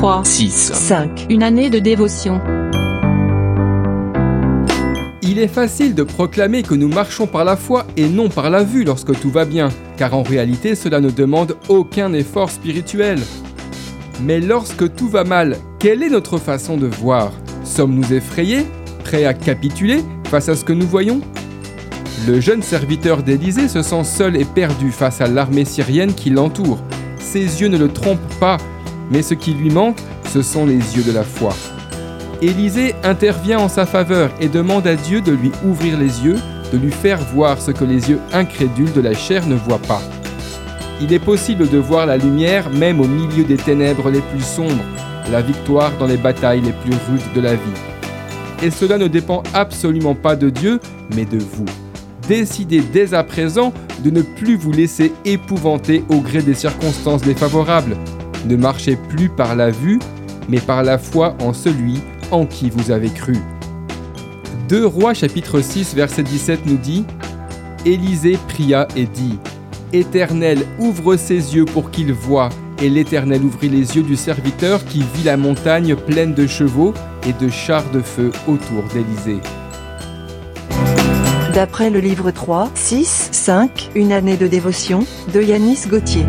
3, 6. 5. Une année de dévotion. Il est facile de proclamer que nous marchons par la foi et non par la vue lorsque tout va bien, car en réalité cela ne demande aucun effort spirituel. Mais lorsque tout va mal, quelle est notre façon de voir? Sommes-nous effrayés Prêts à capituler face à ce que nous voyons? Le jeune serviteur d'Élysée se sent seul et perdu face à l'armée syrienne qui l'entoure. Ses yeux ne le trompent pas, mais ce qui lui manque, ce sont les yeux de la foi. Élisée intervient en sa faveur et demande à Dieu de lui ouvrir les yeux, de lui faire voir ce que les yeux incrédules de la chair ne voient pas. Il est possible de voir la lumière même au milieu des ténèbres les plus sombres, la victoire dans les batailles les plus rudes de la vie. Et cela ne dépend absolument pas de Dieu, mais de vous. Décidez dès à présent de ne plus vous laisser épouvanter au gré des circonstances défavorables. Ne marchez plus par la vue, mais par la foi en celui en qui vous avez cru. 2 Rois chapitre 6 verset 17 nous dit Élisée pria et dit Éternel, ouvre ses yeux pour qu'il voie. Et l'Éternel ouvrit les yeux du serviteur qui vit la montagne pleine de chevaux et de chars de feu autour d'Élysée. D'après le livre 3, 6, 5, Une année de dévotion, de Yanis Gauthier.